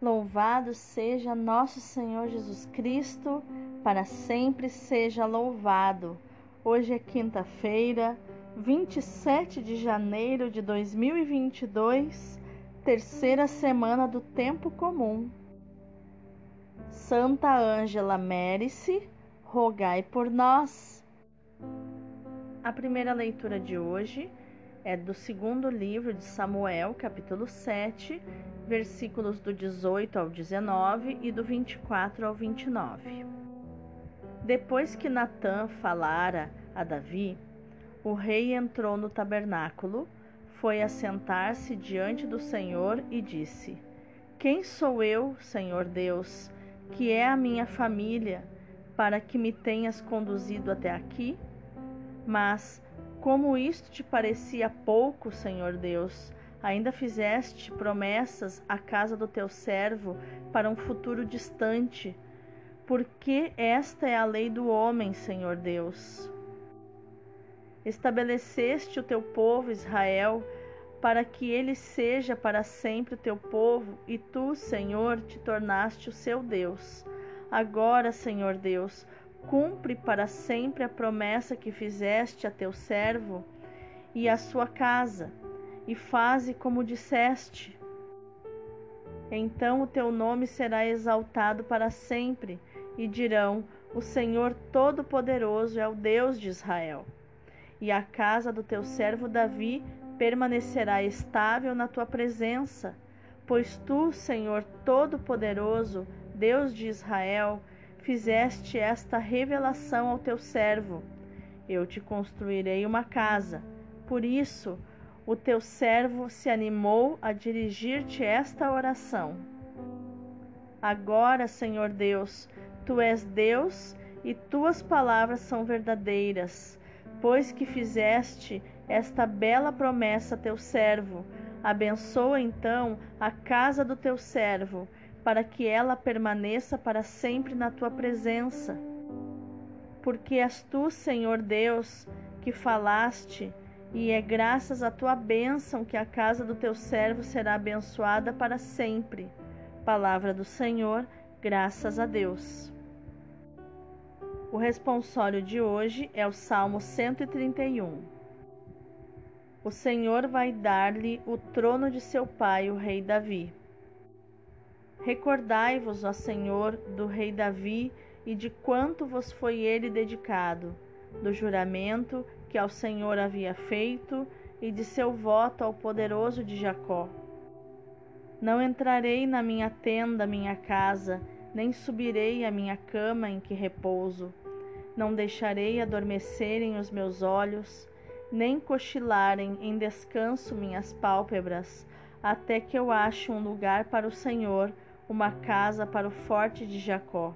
Louvado seja nosso Senhor Jesus Cristo, para sempre seja louvado. Hoje é quinta-feira, 27 de janeiro de 2022, terceira semana do tempo comum. Santa Ângela Mérice, rogai por nós. A primeira leitura de hoje é do segundo livro de Samuel, capítulo 7, versículos do 18 ao 19 e do 24 ao 29. Depois que Natã falara a Davi, o rei entrou no tabernáculo, foi assentar-se diante do Senhor e disse: Quem sou eu, Senhor Deus, que é a minha família, para que me tenhas conduzido até aqui? Mas como isto te parecia pouco, Senhor Deus, ainda fizeste promessas à casa do teu servo para um futuro distante, porque esta é a lei do homem, Senhor Deus. Estabeleceste o teu povo Israel para que ele seja para sempre o teu povo, e tu, Senhor, te tornaste o seu Deus. Agora, Senhor Deus, Cumpre para sempre a promessa que fizeste a teu servo e a sua casa, e faze como disseste. Então o teu nome será exaltado para sempre, e dirão: O Senhor Todo-Poderoso é o Deus de Israel. E a casa do teu servo Davi permanecerá estável na tua presença, pois tu, Senhor Todo-Poderoso, Deus de Israel, fizeste esta revelação ao teu servo: Eu te construirei uma casa. Por isso, o teu servo se animou a dirigir-te esta oração. Agora, Senhor Deus, tu és Deus e tuas palavras são verdadeiras, pois que fizeste esta bela promessa a teu servo. Abençoa então a casa do teu servo para que ela permaneça para sempre na tua presença. Porque és tu, Senhor Deus, que falaste, e é graças à tua bênção que a casa do teu servo será abençoada para sempre. Palavra do Senhor, graças a Deus. O responsório de hoje é o Salmo 131. O Senhor vai dar-lhe o trono de seu pai, o rei Davi. Recordai-vos, ó Senhor, do rei Davi e de quanto vos foi ele dedicado, do juramento que ao Senhor havia feito e de seu voto ao poderoso de Jacó. Não entrarei na minha tenda, minha casa, nem subirei à minha cama em que repouso. Não deixarei adormecerem os meus olhos, nem cochilarem em descanso minhas pálpebras, até que eu ache um lugar para o Senhor uma casa para o forte de Jacó.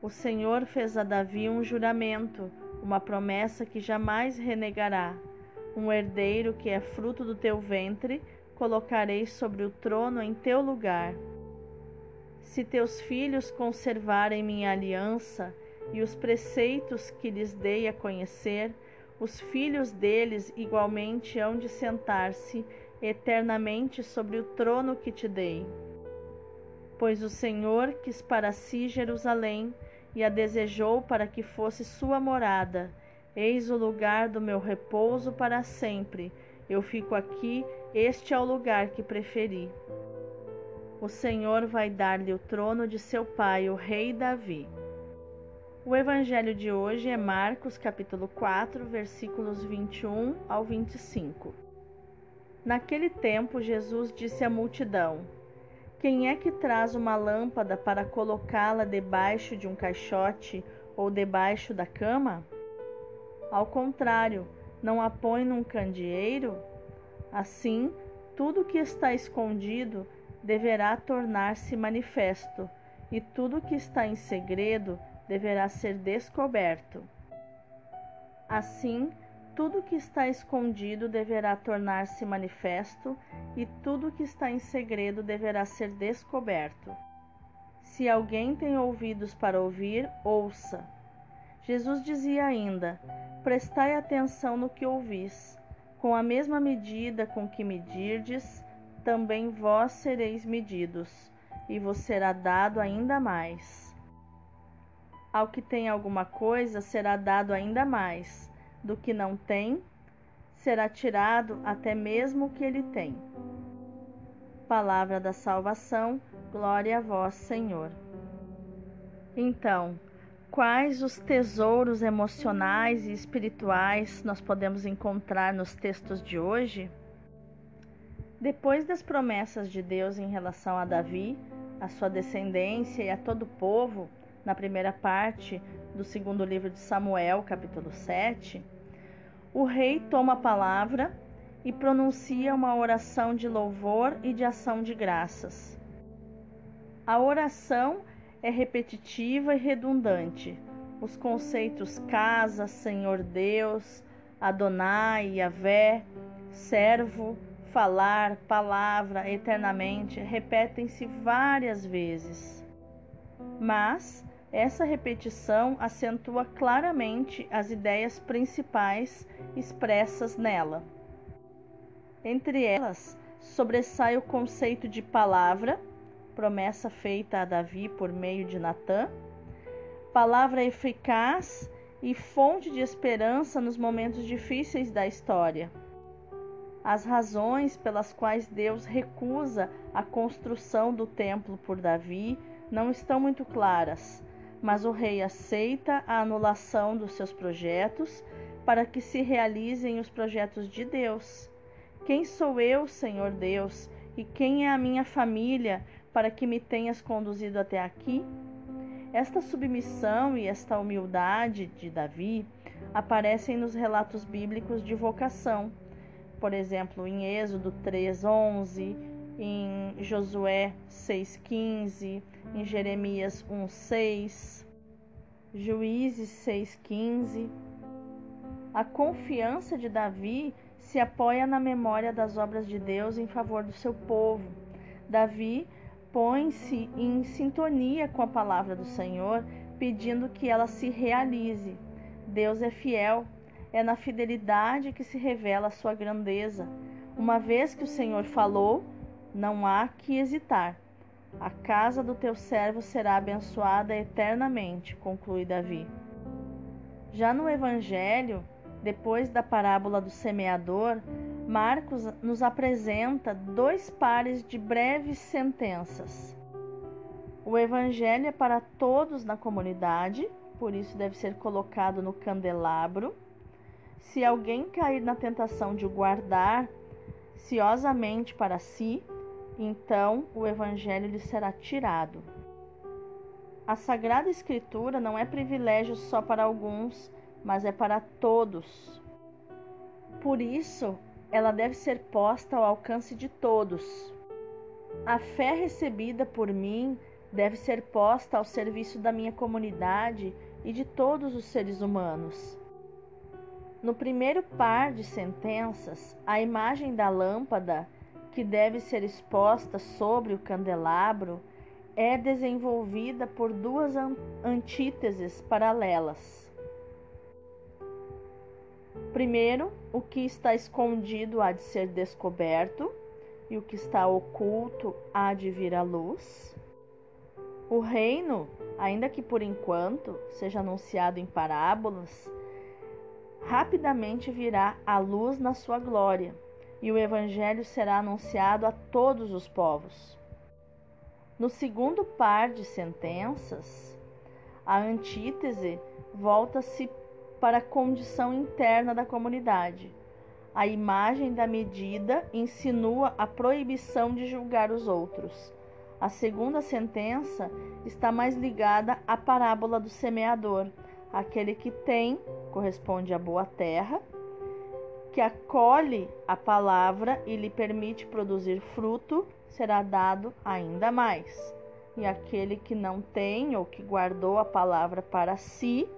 O Senhor fez a Davi um juramento, uma promessa que jamais renegará. Um herdeiro que é fruto do teu ventre, colocarei sobre o trono em teu lugar. Se teus filhos conservarem minha aliança e os preceitos que lhes dei a conhecer, os filhos deles igualmente hão de sentar-se eternamente sobre o trono que te dei. Pois o Senhor quis para si Jerusalém e a desejou para que fosse sua morada. Eis o lugar do meu repouso para sempre. Eu fico aqui, este é o lugar que preferi. O Senhor vai dar-lhe o trono de seu pai, o rei Davi. O evangelho de hoje é Marcos, capítulo 4, versículos 21 ao 25. Naquele tempo, Jesus disse à multidão: quem é que traz uma lâmpada para colocá-la debaixo de um caixote ou debaixo da cama? Ao contrário, não a põe num candeeiro? Assim, tudo que está escondido deverá tornar-se manifesto, e tudo que está em segredo deverá ser descoberto. Assim, tudo que está escondido deverá tornar-se manifesto, e tudo que está em segredo deverá ser descoberto. Se alguém tem ouvidos para ouvir, ouça. Jesus dizia ainda: Prestai atenção no que ouvis. Com a mesma medida com que medirdes, também vós sereis medidos, e vos será dado ainda mais. Ao que tem alguma coisa será dado ainda mais, do que não tem, será tirado até mesmo o que ele tem. Palavra da salvação, glória a vós, Senhor. Então, quais os tesouros emocionais e espirituais nós podemos encontrar nos textos de hoje? Depois das promessas de Deus em relação a Davi, a sua descendência e a todo o povo, na primeira parte do segundo livro de Samuel, capítulo 7, o rei toma a palavra e pronuncia uma oração de louvor e de ação de graças. A oração é repetitiva e redundante. Os conceitos casa, Senhor Deus, Adonai, Yahvé, servo, falar, palavra, eternamente repetem-se várias vezes. Mas essa repetição acentua claramente as ideias principais expressas nela. Entre elas, sobressai o conceito de palavra, promessa feita a Davi por meio de Natã, palavra eficaz e fonte de esperança nos momentos difíceis da história. As razões pelas quais Deus recusa a construção do templo por Davi não estão muito claras, mas o rei aceita a anulação dos seus projetos para que se realizem os projetos de Deus. Quem sou eu, Senhor Deus, e quem é a minha família para que me tenhas conduzido até aqui? Esta submissão e esta humildade de Davi aparecem nos relatos bíblicos de vocação. Por exemplo, em Êxodo 3:11, em Josué 6:15, em Jeremias 1:6, Juízes 6:15. A confiança de Davi se apoia na memória das obras de Deus em favor do seu povo. Davi põe-se em sintonia com a palavra do Senhor, pedindo que ela se realize. Deus é fiel, é na fidelidade que se revela a sua grandeza. Uma vez que o Senhor falou, não há que hesitar. A casa do teu servo será abençoada eternamente, conclui Davi. Já no Evangelho, depois da parábola do semeador, Marcos nos apresenta dois pares de breves sentenças. O evangelho é para todos na comunidade, por isso deve ser colocado no candelabro. Se alguém cair na tentação de guardar ciosamente para si, então o evangelho lhe será tirado. A Sagrada Escritura não é privilégio só para alguns, mas é para todos. Por isso, ela deve ser posta ao alcance de todos. A fé recebida por mim deve ser posta ao serviço da minha comunidade e de todos os seres humanos. No primeiro par de sentenças, a imagem da lâmpada que deve ser exposta sobre o candelabro é desenvolvida por duas antíteses paralelas. Primeiro, o que está escondido há de ser descoberto, e o que está oculto há de vir à luz. O reino, ainda que por enquanto seja anunciado em parábolas, rapidamente virá à luz na sua glória, e o evangelho será anunciado a todos os povos. No segundo par de sentenças, a antítese volta-se para a condição interna da comunidade. A imagem da medida insinua a proibição de julgar os outros. A segunda sentença está mais ligada à parábola do semeador. Aquele que tem corresponde à boa terra, que acolhe a palavra e lhe permite produzir fruto, será dado ainda mais. E aquele que não tem ou que guardou a palavra para si,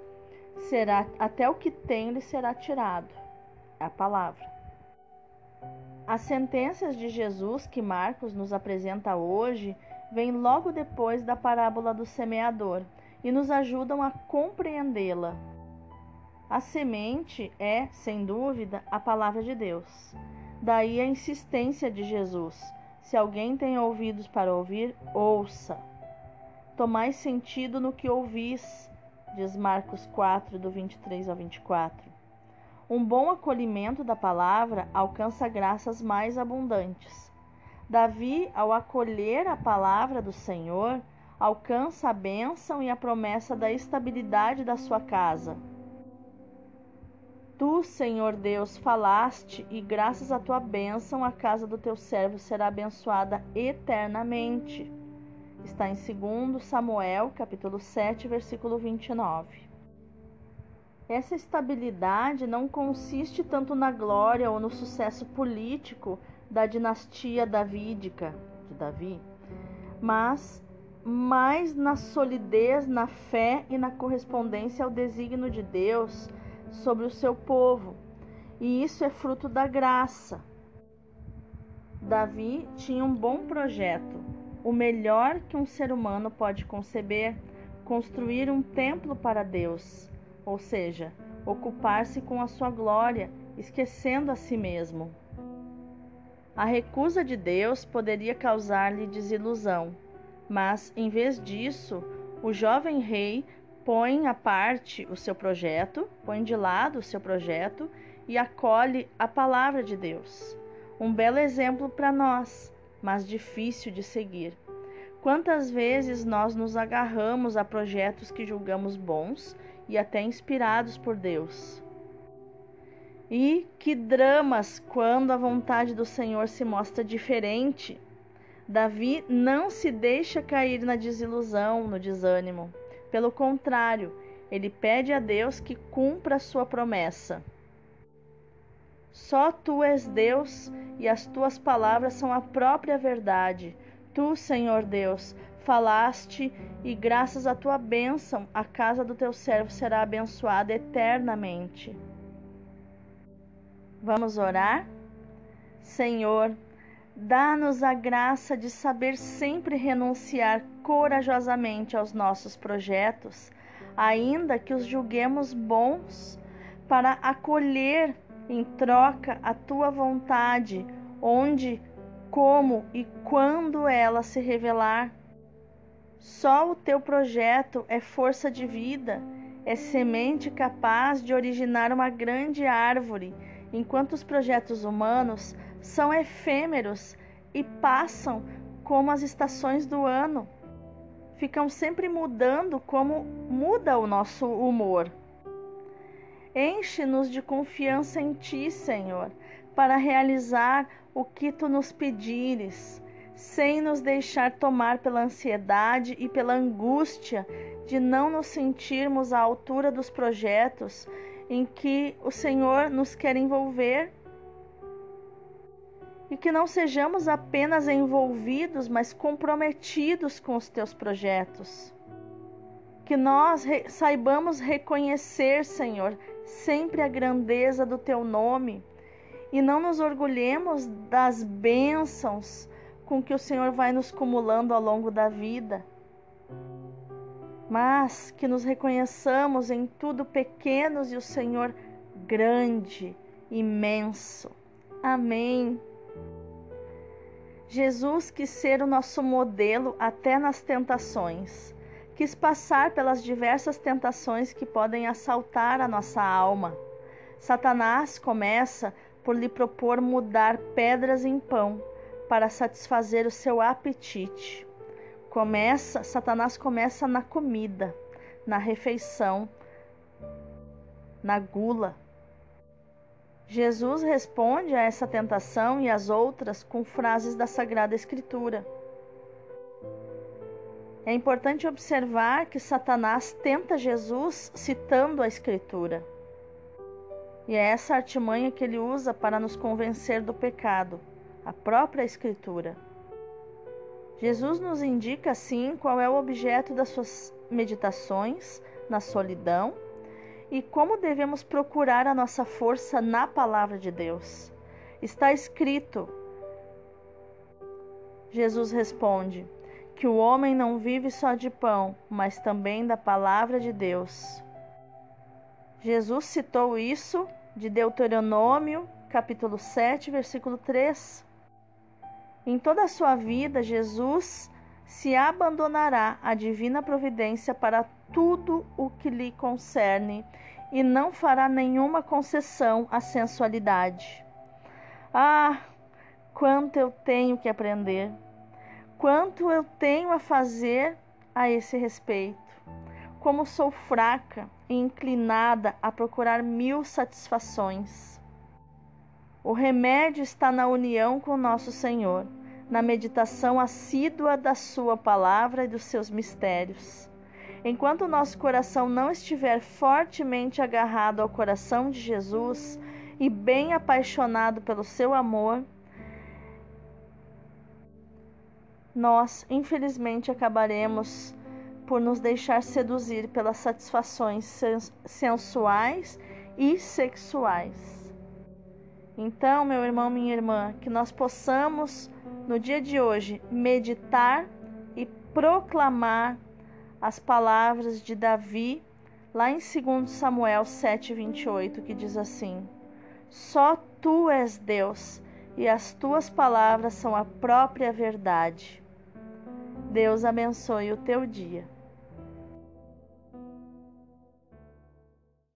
será até o que tem lhe será tirado. É a palavra. As sentenças de Jesus que Marcos nos apresenta hoje vêm logo depois da parábola do semeador e nos ajudam a compreendê-la. A semente é, sem dúvida, a palavra de Deus. Daí a insistência de Jesus: Se alguém tem ouvidos para ouvir, ouça. Tomai sentido no que ouvis, diz Marcos 4, do 23 ao 24. Um bom acolhimento da palavra alcança graças mais abundantes. Davi, ao acolher a palavra do Senhor, alcança a bênção e a promessa da estabilidade da sua casa. Tu, Senhor Deus, falaste, e graças à tua bênção a casa do teu servo será abençoada eternamente. Está em 2 Samuel, capítulo 7, versículo 29. Essa estabilidade não consiste tanto na glória ou no sucesso político da dinastia davídica de Davi, mas mais na solidez, na fé e na correspondência ao desígnio de Deus sobre o seu povo. E isso é fruto da graça. Davi tinha um bom projeto, o melhor que um ser humano pode conceber, construir um templo para Deus ou seja, ocupar-se com a sua glória, esquecendo a si mesmo. A recusa de Deus poderia causar-lhe desilusão, mas, em vez disso, o jovem rei põe à parte o seu projeto, põe de lado o seu projeto e acolhe a palavra de Deus. Um belo exemplo para nós, mas difícil de seguir. Quantas vezes nós nos agarramos a projetos que julgamos bons e até inspirados por Deus. E que dramas quando a vontade do Senhor se mostra diferente. Davi não se deixa cair na desilusão, no desânimo. Pelo contrário, ele pede a Deus que cumpra a sua promessa. Só tu és Deus e as tuas palavras são a própria verdade. Tu, Senhor Deus, falaste, e graças à tua bênção, a casa do teu servo será abençoada eternamente. Vamos orar? Senhor, dá-nos a graça de saber sempre renunciar corajosamente aos nossos projetos, ainda que os julguemos bons, para acolher em troca a tua vontade, onde, como e quando ela se revelar. Só o teu projeto é força de vida, é semente capaz de originar uma grande árvore, enquanto os projetos humanos são efêmeros e passam como as estações do ano. Ficam sempre mudando como muda o nosso humor. Enche-nos de confiança em ti, Senhor, para realizar o que tu nos pedires sem nos deixar tomar pela ansiedade e pela angústia de não nos sentirmos à altura dos projetos em que o Senhor nos quer envolver. E que não sejamos apenas envolvidos, mas comprometidos com os teus projetos. Que nós re saibamos reconhecer, Senhor, sempre a grandeza do teu nome e não nos orgulhemos das bênçãos com que o Senhor vai nos cumulando ao longo da vida, mas que nos reconheçamos em tudo pequenos e o Senhor grande, imenso. Amém. Jesus quis ser o nosso modelo até nas tentações. Quis passar pelas diversas tentações que podem assaltar a nossa alma. Satanás começa por lhe propor mudar pedras em pão para satisfazer o seu apetite. Começa, Satanás começa na comida, na refeição, na gula. Jesus responde a essa tentação e às outras com frases da Sagrada Escritura. É importante observar que Satanás tenta Jesus citando a Escritura. E é essa artimanha que ele usa para nos convencer do pecado a própria Escritura. Jesus nos indica, assim, qual é o objeto das suas meditações na solidão e como devemos procurar a nossa força na palavra de Deus. Está escrito, Jesus responde, que o homem não vive só de pão, mas também da palavra de Deus. Jesus citou isso de Deuteronômio, capítulo 7, versículo 3. Em toda a sua vida, Jesus se abandonará à divina providência para tudo o que lhe concerne e não fará nenhuma concessão à sensualidade. Ah, quanto eu tenho que aprender! Quanto eu tenho a fazer a esse respeito! Como sou fraca e inclinada a procurar mil satisfações. O remédio está na união com nosso Senhor, na meditação assídua da Sua palavra e dos seus mistérios. Enquanto nosso coração não estiver fortemente agarrado ao coração de Jesus e bem apaixonado pelo seu amor, nós, infelizmente, acabaremos por nos deixar seduzir pelas satisfações sensuais e sexuais. Então, meu irmão, minha irmã, que nós possamos no dia de hoje meditar e proclamar as palavras de Davi lá em 2 Samuel 7:28, que diz assim: Só tu és Deus, e as tuas palavras são a própria verdade. Deus abençoe o teu dia.